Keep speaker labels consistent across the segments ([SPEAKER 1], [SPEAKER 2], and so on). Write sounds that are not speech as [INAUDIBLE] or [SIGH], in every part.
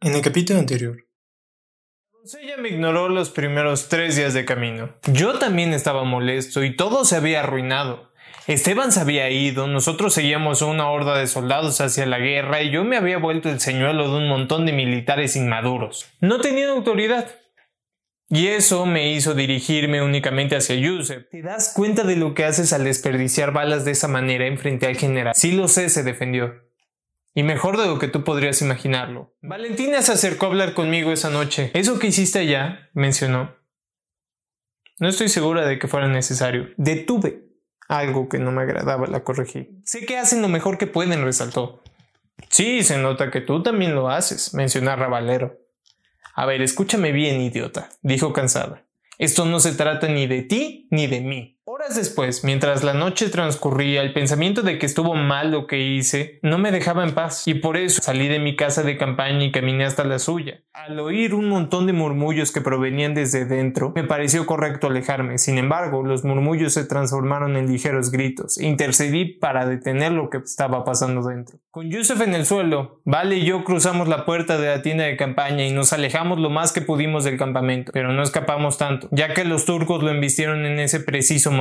[SPEAKER 1] En el capítulo anterior.
[SPEAKER 2] Me ignoró los primeros tres días de camino. Yo también estaba molesto y todo se había arruinado. Esteban se había ido, nosotros seguíamos una horda de soldados hacia la guerra y yo me había vuelto el señuelo de un montón de militares inmaduros. No tenían autoridad. Y eso me hizo dirigirme únicamente hacia Yusef. ¿Te das cuenta de lo que haces al desperdiciar balas de esa manera en frente al general? Sí lo sé, se defendió. Y mejor de lo que tú podrías imaginarlo. Valentina se acercó a hablar conmigo esa noche. Eso que hiciste allá, mencionó. No estoy segura de que fuera necesario. Detuve algo que no me agradaba, la corregí. Sé que hacen lo mejor que pueden, resaltó. Sí, se nota que tú también lo haces, mencionó Ravalero. A ver, escúchame bien, idiota, dijo cansada. Esto no se trata ni de ti ni de mí. Horas después, mientras la noche transcurría, el pensamiento de que estuvo mal lo que hice no me dejaba en paz, y por eso salí de mi casa de campaña y caminé hasta la suya. Al oír un montón de murmullos que provenían desde dentro, me pareció correcto alejarme. Sin embargo, los murmullos se transformaron en ligeros gritos. Intercedí para detener lo que estaba pasando dentro. Con Yusef en el suelo, Vale y yo cruzamos la puerta de la tienda de campaña y nos alejamos lo más que pudimos del campamento, pero no escapamos tanto, ya que los turcos lo embistieron en ese preciso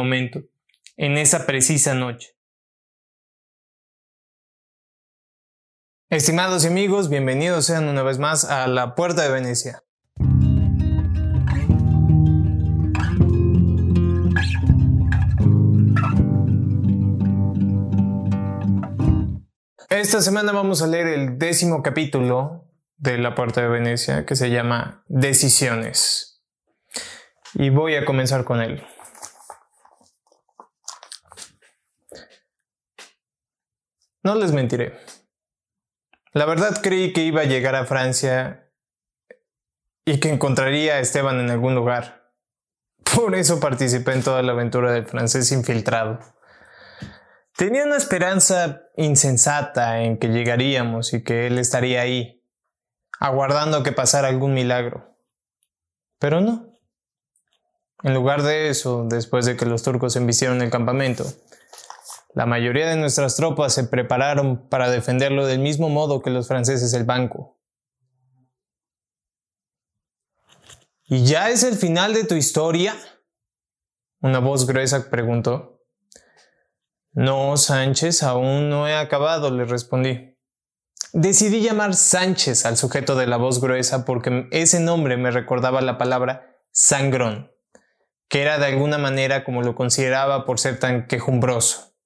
[SPEAKER 2] en esa precisa noche. Estimados amigos, bienvenidos sean una vez más a la Puerta de Venecia. Esta semana vamos a leer el décimo capítulo de la Puerta de Venecia que se llama Decisiones. Y voy a comenzar con él. No les mentiré. La verdad creí que iba a llegar a Francia y que encontraría a Esteban en algún lugar. Por eso participé en toda la aventura del francés infiltrado. Tenía una esperanza insensata en que llegaríamos y que él estaría ahí, aguardando que pasara algún milagro. Pero no. En lugar de eso, después de que los turcos embistieron el campamento, la mayoría de nuestras tropas se prepararon para defenderlo del mismo modo que los franceses el banco. ¿Y ya es el final de tu historia? Una voz gruesa preguntó. No, Sánchez, aún no he acabado, le respondí. Decidí llamar Sánchez al sujeto de la voz gruesa porque ese nombre me recordaba la palabra sangrón, que era de alguna manera como lo consideraba por ser tan quejumbroso.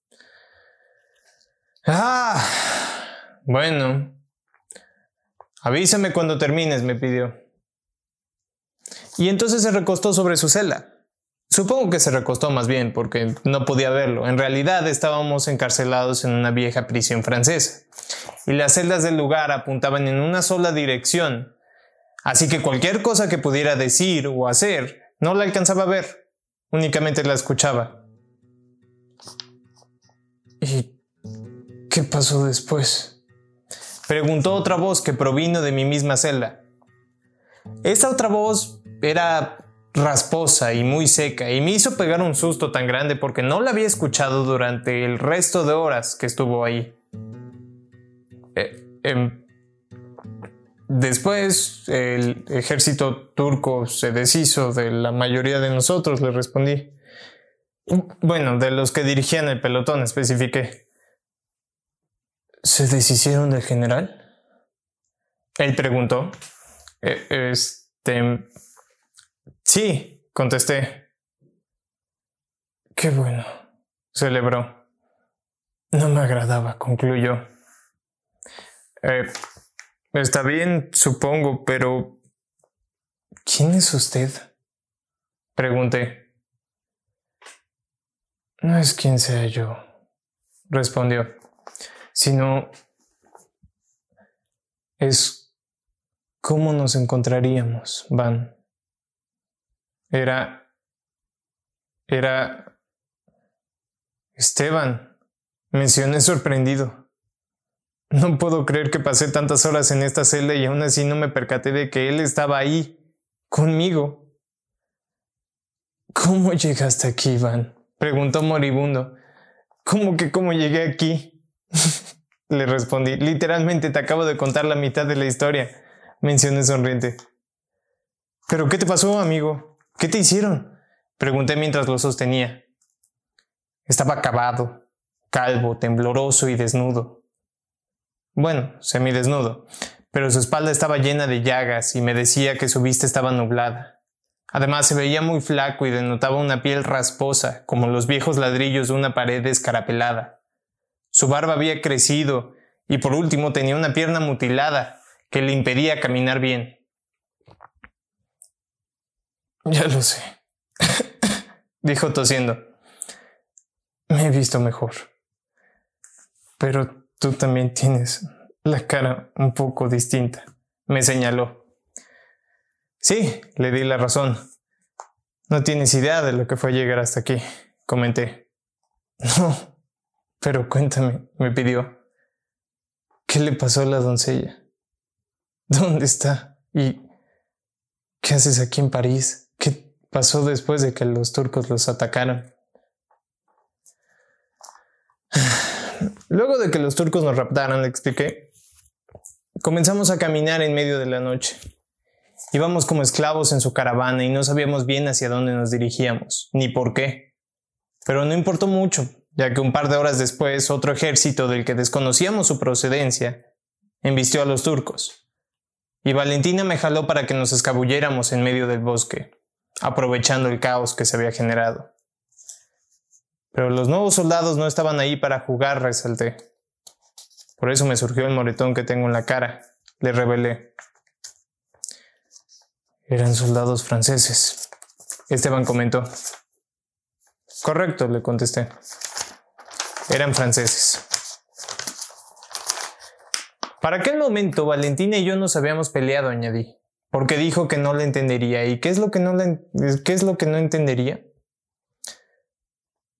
[SPEAKER 2] Ah, bueno. Avísame cuando termines, me pidió. Y entonces se recostó sobre su celda. Supongo que se recostó más bien porque no podía verlo. En realidad estábamos encarcelados en una vieja prisión francesa y las celdas del lugar apuntaban en una sola dirección. Así que cualquier cosa que pudiera decir o hacer no la alcanzaba a ver, únicamente la escuchaba. ¿Y ¿Qué pasó después? Preguntó otra voz que provino de mi misma celda. Esta otra voz era rasposa y muy seca y me hizo pegar un susto tan grande porque no la había escuchado durante el resto de horas que estuvo ahí. Eh, em, después el ejército turco se deshizo de la mayoría de nosotros, le respondí. Bueno, de los que dirigían el pelotón, especifiqué. ¿Se deshicieron del general? Él preguntó. E, este... Sí, contesté. Qué bueno. Celebró. No me agradaba, concluyó. Eh, está bien, supongo, pero... ¿Quién es usted? Pregunté. No es quien sea yo, respondió sino es cómo nos encontraríamos, Van. Era, era Esteban, mencioné sorprendido. No puedo creer que pasé tantas horas en esta celda y aún así no me percaté de que él estaba ahí, conmigo. ¿Cómo llegaste aquí, Van? preguntó moribundo. ¿Cómo que cómo llegué aquí? [LAUGHS] Le respondí, literalmente te acabo de contar la mitad de la historia. mencioné sonriente. ¿Pero qué te pasó, amigo? ¿Qué te hicieron? Pregunté mientras lo sostenía. Estaba acabado, calvo, tembloroso y desnudo. Bueno, semidesnudo, pero su espalda estaba llena de llagas y me decía que su vista estaba nublada. Además se veía muy flaco y denotaba una piel rasposa, como los viejos ladrillos de una pared escarapelada. Su barba había crecido y por último tenía una pierna mutilada que le impedía caminar bien. Ya lo sé, [LAUGHS] dijo tosiendo. Me he visto mejor. Pero tú también tienes la cara un poco distinta, me señaló. Sí, le di la razón. No tienes idea de lo que fue llegar hasta aquí, comenté. [LAUGHS] No, pero cuéntame, me pidió. ¿Qué le pasó a la doncella? ¿Dónde está? ¿Y qué haces aquí en París? ¿Qué pasó después de que los turcos los atacaron? [SIGHS] Luego de que los turcos nos raptaran, le expliqué, comenzamos a caminar en medio de la noche. Íbamos como esclavos en su caravana y no sabíamos bien hacia dónde nos dirigíamos, ni por qué. Pero no importó mucho, ya que un par de horas después otro ejército del que desconocíamos su procedencia embistió a los turcos. Y Valentina me jaló para que nos escabulléramos en medio del bosque, aprovechando el caos que se había generado. Pero los nuevos soldados no estaban ahí para jugar, resalté. Por eso me surgió el moretón que tengo en la cara, le revelé. Eran soldados franceses. Esteban comentó. Correcto, le contesté. Eran franceses. Para aquel momento, Valentina y yo nos habíamos peleado, añadí, porque dijo que no le entendería. ¿Y qué es lo que no, qué es lo que no entendería?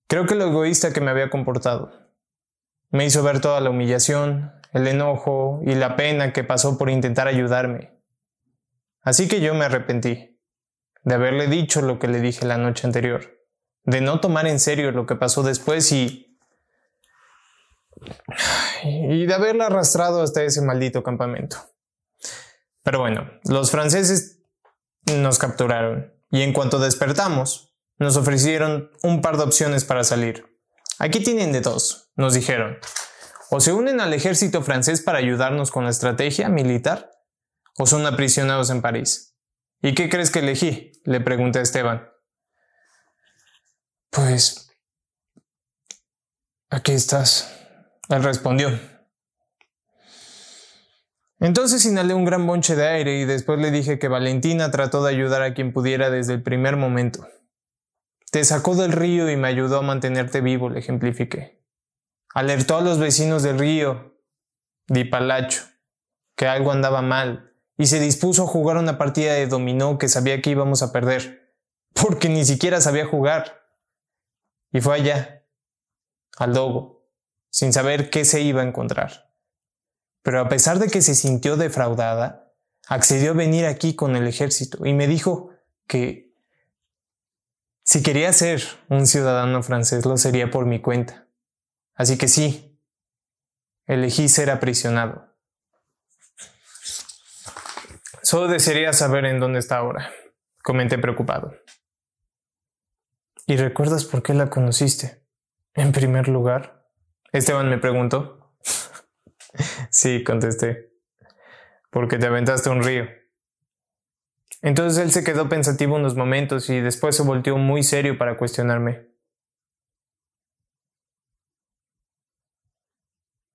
[SPEAKER 2] Creo que lo egoísta que me había comportado. Me hizo ver toda la humillación, el enojo y la pena que pasó por intentar ayudarme. Así que yo me arrepentí de haberle dicho lo que le dije la noche anterior, de no tomar en serio lo que pasó después y... y de haberla arrastrado hasta ese maldito campamento. Pero bueno, los franceses nos capturaron y en cuanto despertamos, nos ofrecieron un par de opciones para salir. Aquí tienen de dos, nos dijeron. O se unen al ejército francés para ayudarnos con la estrategia militar, o son aprisionados en París. ¿Y qué crees que elegí? le pregunté a Esteban. Pues... Aquí estás. Él respondió. Entonces inhalé un gran bonche de aire y después le dije que Valentina trató de ayudar a quien pudiera desde el primer momento. Te sacó del río y me ayudó a mantenerte vivo, le ejemplifiqué. Alertó a los vecinos del río, di Palacho, que algo andaba mal y se dispuso a jugar una partida de dominó que sabía que íbamos a perder, porque ni siquiera sabía jugar. Y fue allá, al lobo, sin saber qué se iba a encontrar. Pero a pesar de que se sintió defraudada, accedió a venir aquí con el ejército y me dijo que si quería ser un ciudadano francés lo sería por mi cuenta. Así que sí, elegí ser aprisionado. Solo desearía saber en dónde está ahora, comenté preocupado. ¿Y recuerdas por qué la conociste? En primer lugar, Esteban me preguntó. [LAUGHS] sí, contesté. Porque te aventaste un río. Entonces él se quedó pensativo unos momentos y después se volteó muy serio para cuestionarme.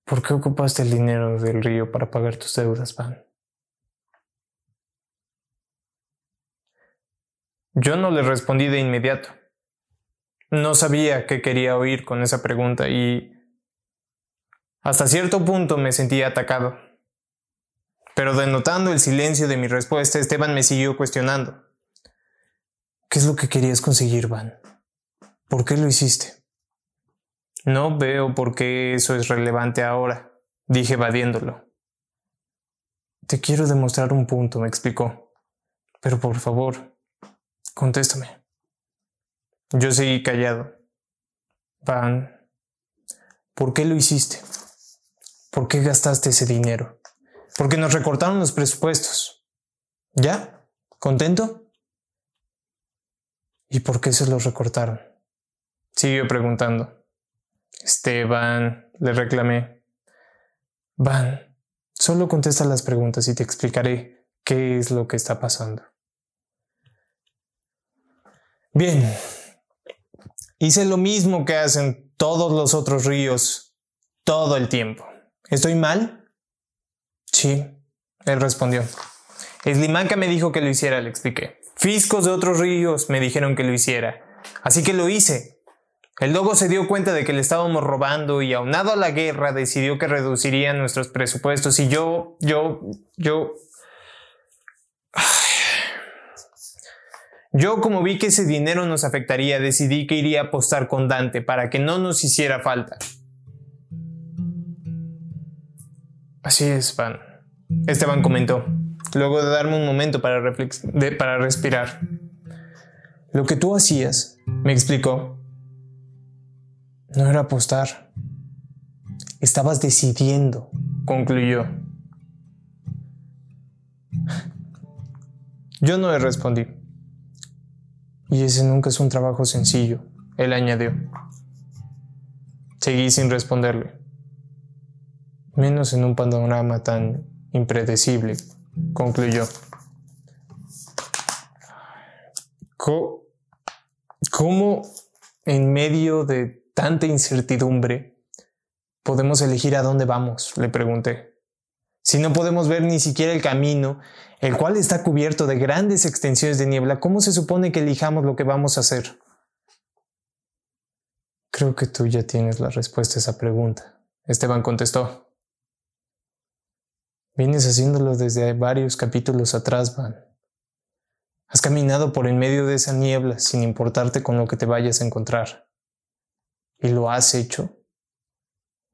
[SPEAKER 2] ¿Por qué ocupaste el dinero del río para pagar tus deudas, Van? Yo no le respondí de inmediato. No sabía qué quería oír con esa pregunta y hasta cierto punto me sentía atacado. Pero denotando el silencio de mi respuesta, Esteban me siguió cuestionando. ¿Qué es lo que querías conseguir, Van? ¿Por qué lo hiciste? No veo por qué eso es relevante ahora, dije evadiéndolo. Te quiero demostrar un punto, me explicó. Pero por favor, Contéstame. Yo seguí callado. Van, ¿por qué lo hiciste? ¿Por qué gastaste ese dinero? Porque nos recortaron los presupuestos. ¿Ya? ¿Contento? ¿Y por qué se lo recortaron? Siguió preguntando. Esteban, le reclamé. Van, solo contesta las preguntas y te explicaré qué es lo que está pasando. Bien, hice lo mismo que hacen todos los otros ríos todo el tiempo. ¿Estoy mal? Sí, él respondió. Eslimanca me dijo que lo hiciera, le expliqué. Fiscos de otros ríos me dijeron que lo hiciera. Así que lo hice. El lobo se dio cuenta de que le estábamos robando y aunado a la guerra decidió que reduciría nuestros presupuestos y yo, yo, yo... Yo como vi que ese dinero nos afectaría, decidí que iría a apostar con Dante para que no nos hiciera falta. Así es, Van. Esteban comentó, luego de darme un momento para, para respirar. Lo que tú hacías, me explicó, no era apostar. Estabas decidiendo, concluyó. Yo no le respondí. Y ese nunca es un trabajo sencillo, él añadió. Seguí sin responderle. Menos en un panorama tan impredecible, concluyó. ¿Cómo en medio de tanta incertidumbre podemos elegir a dónde vamos? Le pregunté. Si no podemos ver ni siquiera el camino, el cual está cubierto de grandes extensiones de niebla, ¿cómo se supone que elijamos lo que vamos a hacer? Creo que tú ya tienes la respuesta a esa pregunta. Esteban contestó. Vienes haciéndolo desde varios capítulos atrás, Van. Has caminado por en medio de esa niebla sin importarte con lo que te vayas a encontrar. Y lo has hecho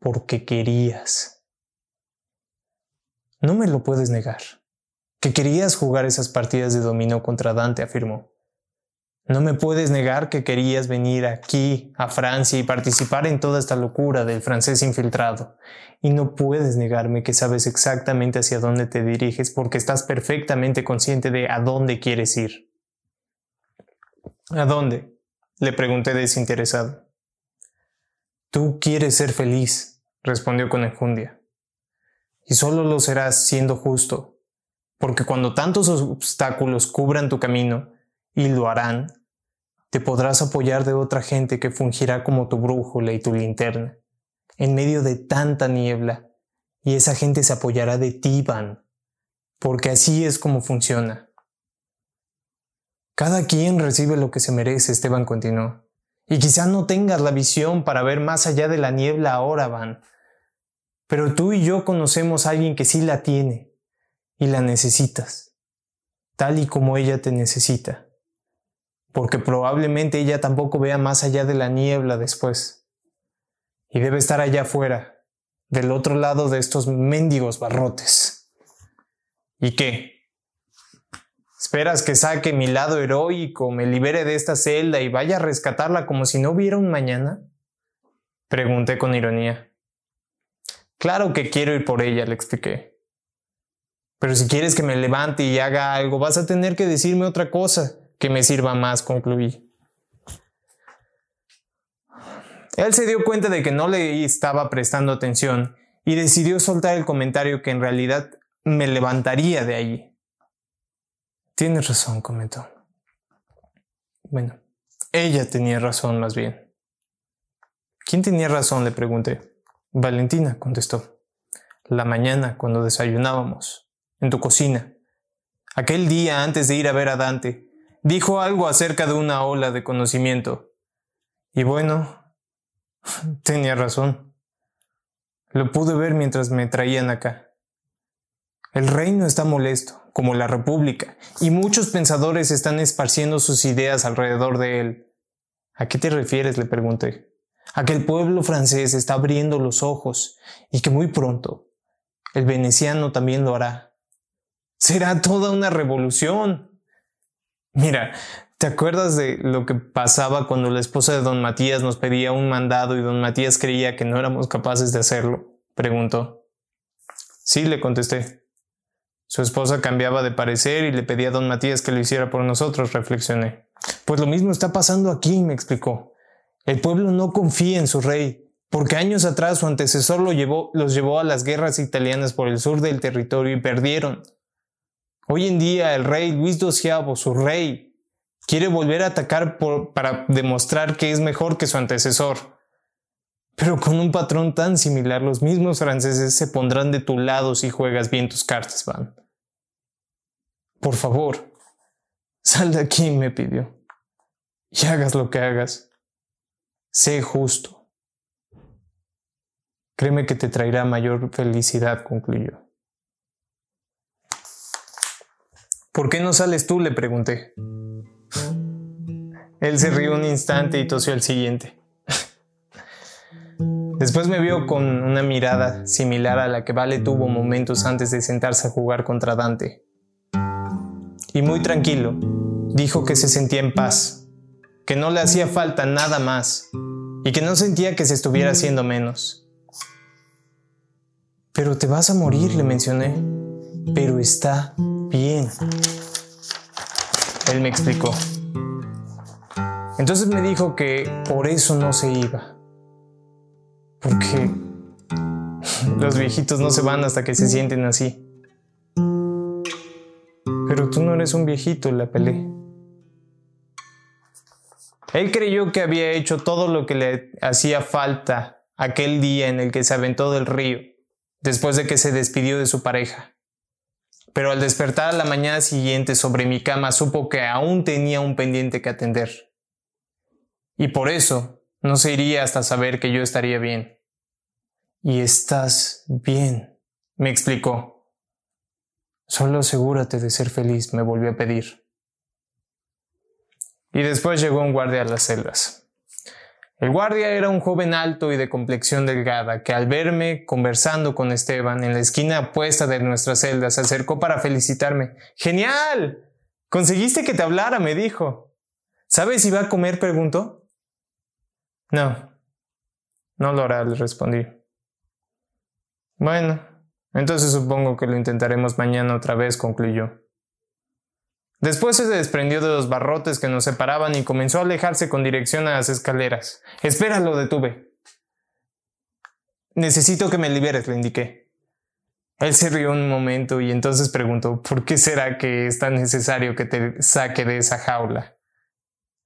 [SPEAKER 2] porque querías. No me lo puedes negar. Que querías jugar esas partidas de dominó contra Dante, afirmó. No me puedes negar que querías venir aquí, a Francia, y participar en toda esta locura del francés infiltrado. Y no puedes negarme que sabes exactamente hacia dónde te diriges porque estás perfectamente consciente de a dónde quieres ir. ¿A dónde? Le pregunté desinteresado. Tú quieres ser feliz, respondió con enjundia. Y solo lo serás siendo justo, porque cuando tantos obstáculos cubran tu camino, y lo harán, te podrás apoyar de otra gente que fungirá como tu brújula y tu linterna, en medio de tanta niebla, y esa gente se apoyará de ti, Van, porque así es como funciona. Cada quien recibe lo que se merece, Esteban continuó, y quizá no tengas la visión para ver más allá de la niebla ahora, Van, pero tú y yo conocemos a alguien que sí la tiene, y la necesitas, tal y como ella te necesita porque probablemente ella tampoco vea más allá de la niebla después. Y debe estar allá afuera, del otro lado de estos mendigos barrotes. ¿Y qué? ¿Esperas que saque mi lado heroico, me libere de esta celda y vaya a rescatarla como si no hubiera un mañana? Pregunté con ironía. Claro que quiero ir por ella, le expliqué. Pero si quieres que me levante y haga algo, vas a tener que decirme otra cosa que me sirva más, concluí. Él se dio cuenta de que no le estaba prestando atención y decidió soltar el comentario que en realidad me levantaría de allí. Tienes razón, comentó. Bueno, ella tenía razón más bien. ¿Quién tenía razón? le pregunté. Valentina, contestó. La mañana, cuando desayunábamos, en tu cocina. Aquel día antes de ir a ver a Dante, dijo algo acerca de una ola de conocimiento. Y bueno, [LAUGHS] tenía razón. Lo pude ver mientras me traían acá. El reino está molesto, como la República, y muchos pensadores están esparciendo sus ideas alrededor de él. ¿A qué te refieres? le pregunté. A que el pueblo francés está abriendo los ojos y que muy pronto el veneciano también lo hará. Será toda una revolución. Mira, ¿te acuerdas de lo que pasaba cuando la esposa de don Matías nos pedía un mandado y don Matías creía que no éramos capaces de hacerlo? preguntó. Sí, le contesté. Su esposa cambiaba de parecer y le pedía a don Matías que lo hiciera por nosotros, reflexioné. Pues lo mismo está pasando aquí, me explicó. El pueblo no confía en su rey, porque años atrás su antecesor lo llevó, los llevó a las guerras italianas por el sur del territorio y perdieron. Hoy en día el rey Luis XII, su rey, quiere volver a atacar para demostrar que es mejor que su antecesor. Pero con un patrón tan similar, los mismos franceses se pondrán de tu lado si juegas bien tus cartas, Van. Por favor, sal de aquí, me pidió. Y hagas lo que hagas. Sé justo. Créeme que te traerá mayor felicidad, concluyó. ¿Por qué no sales tú? le pregunté. Él se rió un instante y tosió al siguiente. Después me vio con una mirada similar a la que Vale tuvo momentos antes de sentarse a jugar contra Dante y muy tranquilo, dijo que se sentía en paz, que no le hacía falta nada más y que no sentía que se estuviera haciendo menos. Pero te vas a morir, le mencioné. Pero está Él me explicó. Entonces me dijo que por eso no se iba. Porque los viejitos no se van hasta que se sienten así. Pero tú no eres un viejito, la pelé. Él creyó que había hecho todo lo que le hacía falta aquel día en el que se aventó del río, después de que se despidió de su pareja. Pero al despertar a la mañana siguiente sobre mi cama supo que aún tenía un pendiente que atender. Y por eso no se iría hasta saber que yo estaría bien. Y estás bien, me explicó. Solo asegúrate de ser feliz, me volvió a pedir. Y después llegó un guardia a las celdas. El guardia era un joven alto y de complexión delgada, que al verme conversando con Esteban en la esquina opuesta de nuestra celda se acercó para felicitarme. ¡Genial! Conseguiste que te hablara, me dijo. ¿Sabes si va a comer? preguntó. No, no lo hará, le respondí. Bueno, entonces supongo que lo intentaremos mañana otra vez, concluyó. Después se desprendió de los barrotes que nos separaban y comenzó a alejarse con dirección a las escaleras. Espera, lo detuve. Necesito que me liberes, le indiqué. Él se rió un momento y entonces preguntó ¿Por qué será que es tan necesario que te saque de esa jaula?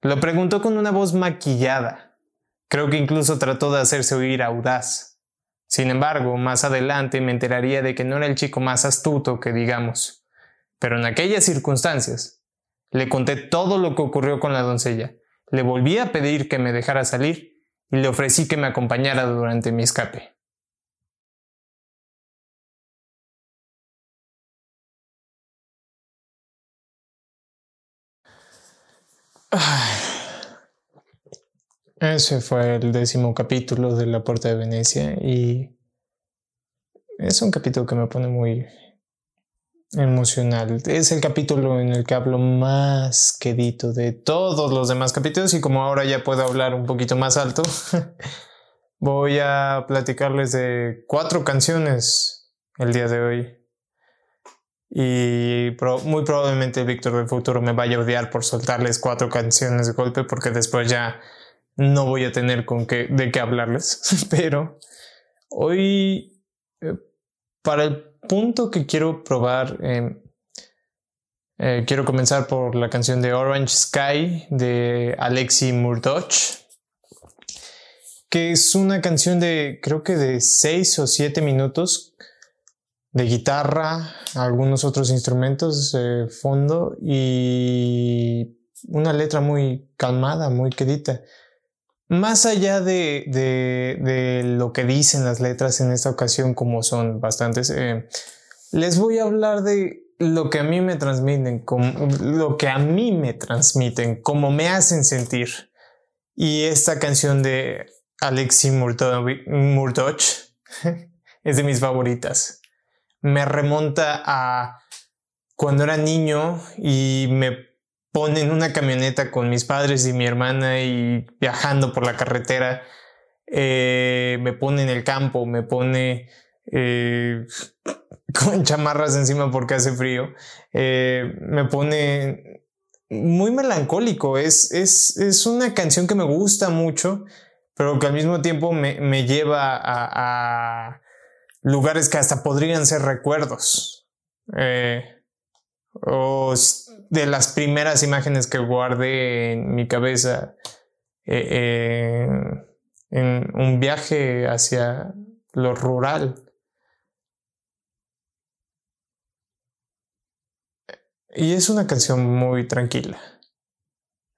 [SPEAKER 2] Lo preguntó con una voz maquillada. Creo que incluso trató de hacerse oír audaz. Sin embargo, más adelante me enteraría de que no era el chico más astuto que digamos. Pero en aquellas circunstancias, le conté todo lo que ocurrió con la doncella, le volví a pedir que me dejara salir y le ofrecí que me acompañara durante mi escape. Ese fue el décimo capítulo de La Puerta de Venecia y es un capítulo que me pone muy emocional. Es el capítulo en el que hablo más quedito de todos los demás capítulos y como ahora ya puedo hablar un poquito más alto, [LAUGHS] voy a platicarles de cuatro canciones el día de hoy. Y muy probablemente Víctor del futuro me vaya a odiar por soltarles cuatro canciones de golpe porque después ya no voy a tener con qué, de qué hablarles, [LAUGHS] pero hoy, eh, para el punto que quiero probar, eh, quiero comenzar por la canción de Orange Sky de Alexi Murdoch, que es una canción de creo que de 6 o 7 minutos de guitarra, algunos otros instrumentos de fondo y una letra muy calmada, muy quedita. Más allá de, de, lo que dicen las letras en esta ocasión, como son bastantes, eh, les voy a hablar de lo que a mí me transmiten, lo que a mí me transmiten, cómo me hacen sentir. Y esta canción de Alexi Murdoch [LAUGHS] es de mis favoritas. Me remonta a cuando era niño y me ponen una camioneta con mis padres y mi hermana y viajando por la carretera, eh, me pone en el campo, me pone eh, [LAUGHS] con chamarras encima porque hace frío, eh, me pone muy melancólico. Es, es, es, una canción que me gusta mucho, pero que al mismo tiempo me, me lleva a, lugares que hasta podrían ser recuerdos. O de las primeras imágenes que guardé en mi cabeza eh, eh, en un viaje hacia lo rural. Y es una canción muy tranquila.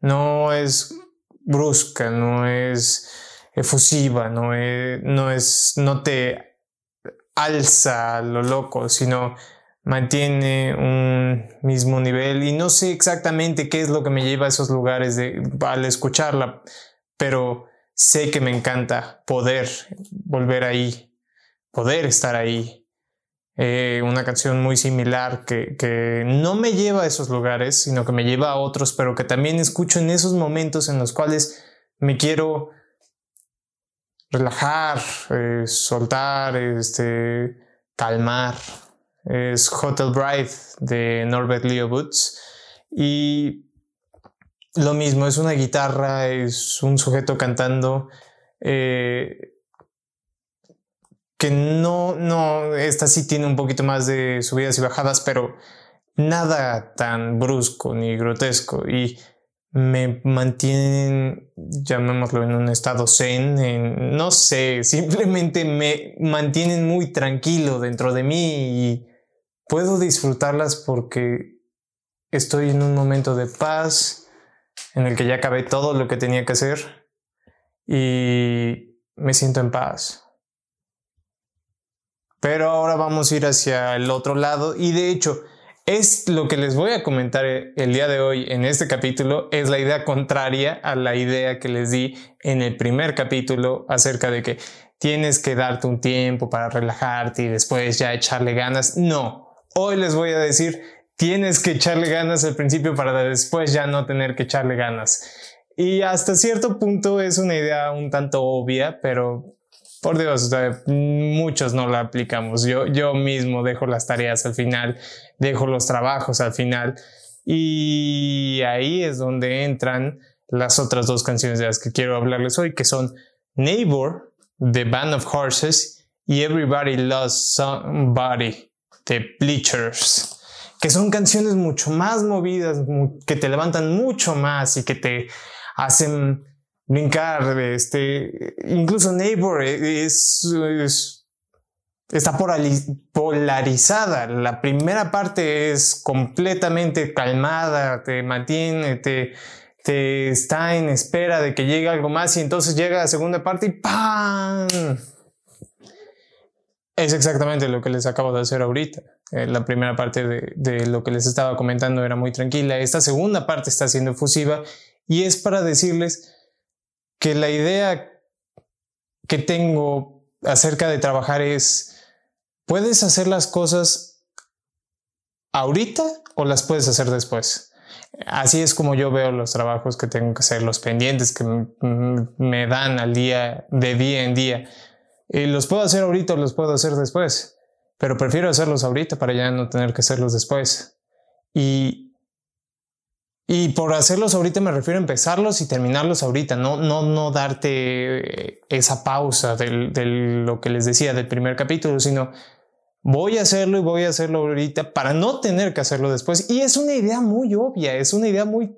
[SPEAKER 2] No es brusca, no es efusiva, no es, no es, no te alza lo loco, sino mantiene un mismo nivel y no sé exactamente qué es lo que me lleva a esos lugares de, al escucharla, pero sé que me encanta poder volver ahí, poder estar ahí. Eh, una canción muy similar que, que no me lleva a esos lugares, sino que me lleva a otros, pero que también escucho en esos momentos en los cuales me quiero relajar, eh, soltar, este, calmar es Hotel Bride de Norbert Leo Boots. Y lo mismo, es una guitarra, es un sujeto cantando. Eh, que no, no, esta sí tiene un poquito más de subidas y bajadas, pero nada tan brusco ni grotesco. Y me mantienen, llamémoslo en un estado zen, no sé, [LAUGHS] simplemente me mantienen muy tranquilo dentro de mí puedo disfrutarlas porque estoy en un momento de paz en el que ya acabé todo lo que tenía que hacer y me siento en paz. Pero ahora vamos a ir hacia el otro lado y de hecho es lo que les voy a comentar el día de hoy en este capítulo, es la idea contraria a la idea que les di en el primer capítulo acerca de que tienes que darte un tiempo para relajarte y después ya echarle ganas. No, Hoy les voy a decir, tienes que echarle ganas al principio para después ya no tener que echarle ganas. Y hasta cierto punto es una idea un tanto obvia, pero por Dios, muchos no la aplicamos. Yo, yo mismo dejo las tareas al final, dejo los trabajos al final. Y ahí es donde entran las otras dos canciones de las que quiero hablarles hoy, que son Neighbor, The Band of Horses, y Everybody Loves Somebody de Bleachers, que son canciones mucho más movidas, que te levantan mucho más y que te hacen brincar. Este, incluso Neighbor es, está polarizada. La primera parte es completamente calmada, te mantiene, te, te está en espera de que llegue algo más y entonces llega la segunda parte y ¡pam! Es exactamente lo que les acabo de hacer ahorita. Eh, la primera parte de, lo que les estaba comentando era muy tranquila. Esta segunda parte está siendo efusiva y es para decirles que la idea que tengo acerca de trabajar es, puedes hacer las cosas ahorita o las puedes hacer después. Así es como yo veo los trabajos que tengo que hacer, los pendientes que me dan al día, de día en día. Y los puedo hacer ahorita o los puedo hacer después, pero prefiero hacerlos ahorita para ya no tener que hacerlos después. Y, y por hacerlos ahorita me refiero a empezarlos y terminarlos ahorita, no, no, no darte esa pausa de lo que les decía del primer capítulo, sino voy a hacerlo y voy a hacerlo ahorita para no tener que hacerlo después. Y es una idea muy obvia, es una idea muy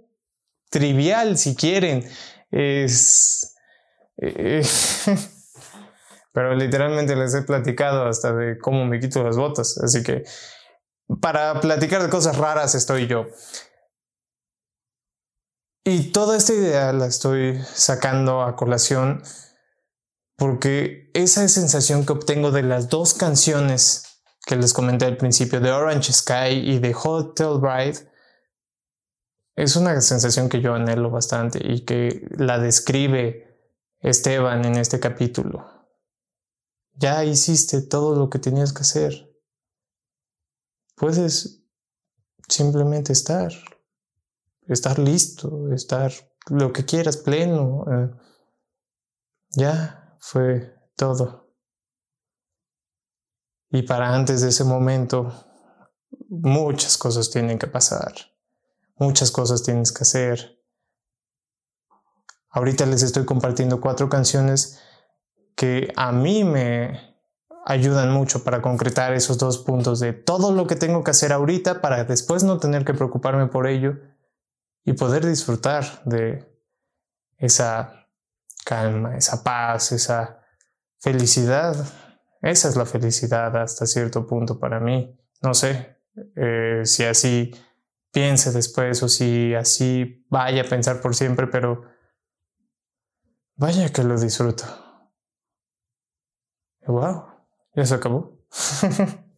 [SPEAKER 2] trivial si quieren. Es... Eh, [LAUGHS] pero literalmente les he platicado hasta de cómo me quito las botas, así que para platicar de cosas raras estoy yo. Y toda esta idea la estoy sacando a colación porque esa sensación que obtengo de las dos canciones que les comenté al principio, de Orange Sky y de Hotel Bride, es una sensación que yo anhelo bastante y que la describe Esteban en este capítulo. Ya hiciste todo lo que tenías que hacer. Puedes simplemente estar, estar listo, estar lo que quieras, pleno. Eh, ya fue todo. Y para antes de ese momento, muchas cosas tienen que pasar. Muchas cosas tienes que hacer. Ahorita les estoy compartiendo cuatro canciones que a mí me ayudan mucho para concretar esos dos puntos de todo lo que tengo que hacer ahorita para después no tener que preocuparme por ello y poder disfrutar de esa calma, esa paz, esa felicidad. Esa es la felicidad hasta cierto punto para mí. No sé eh, si así piense después o si así vaya a pensar por siempre, pero vaya que lo disfruto. Wow, ya se acabó. [LAUGHS]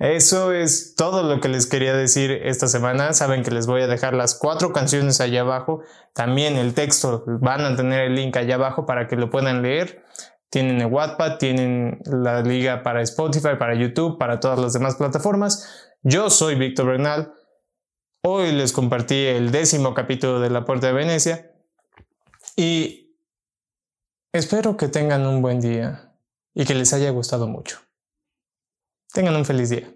[SPEAKER 2] Eso es todo lo que les quería decir esta semana. Saben que les voy a dejar las cuatro canciones allá abajo. También el texto van a tener el link allá abajo para que lo puedan leer. Tienen el Wattpad, tienen la liga para Spotify, para YouTube, para todas las demás plataformas. Yo soy Víctor Bernal. Hoy les compartí el décimo capítulo de La Puerta de Venecia. Y espero que tengan un buen día y que les haya gustado mucho. Tengan un feliz día.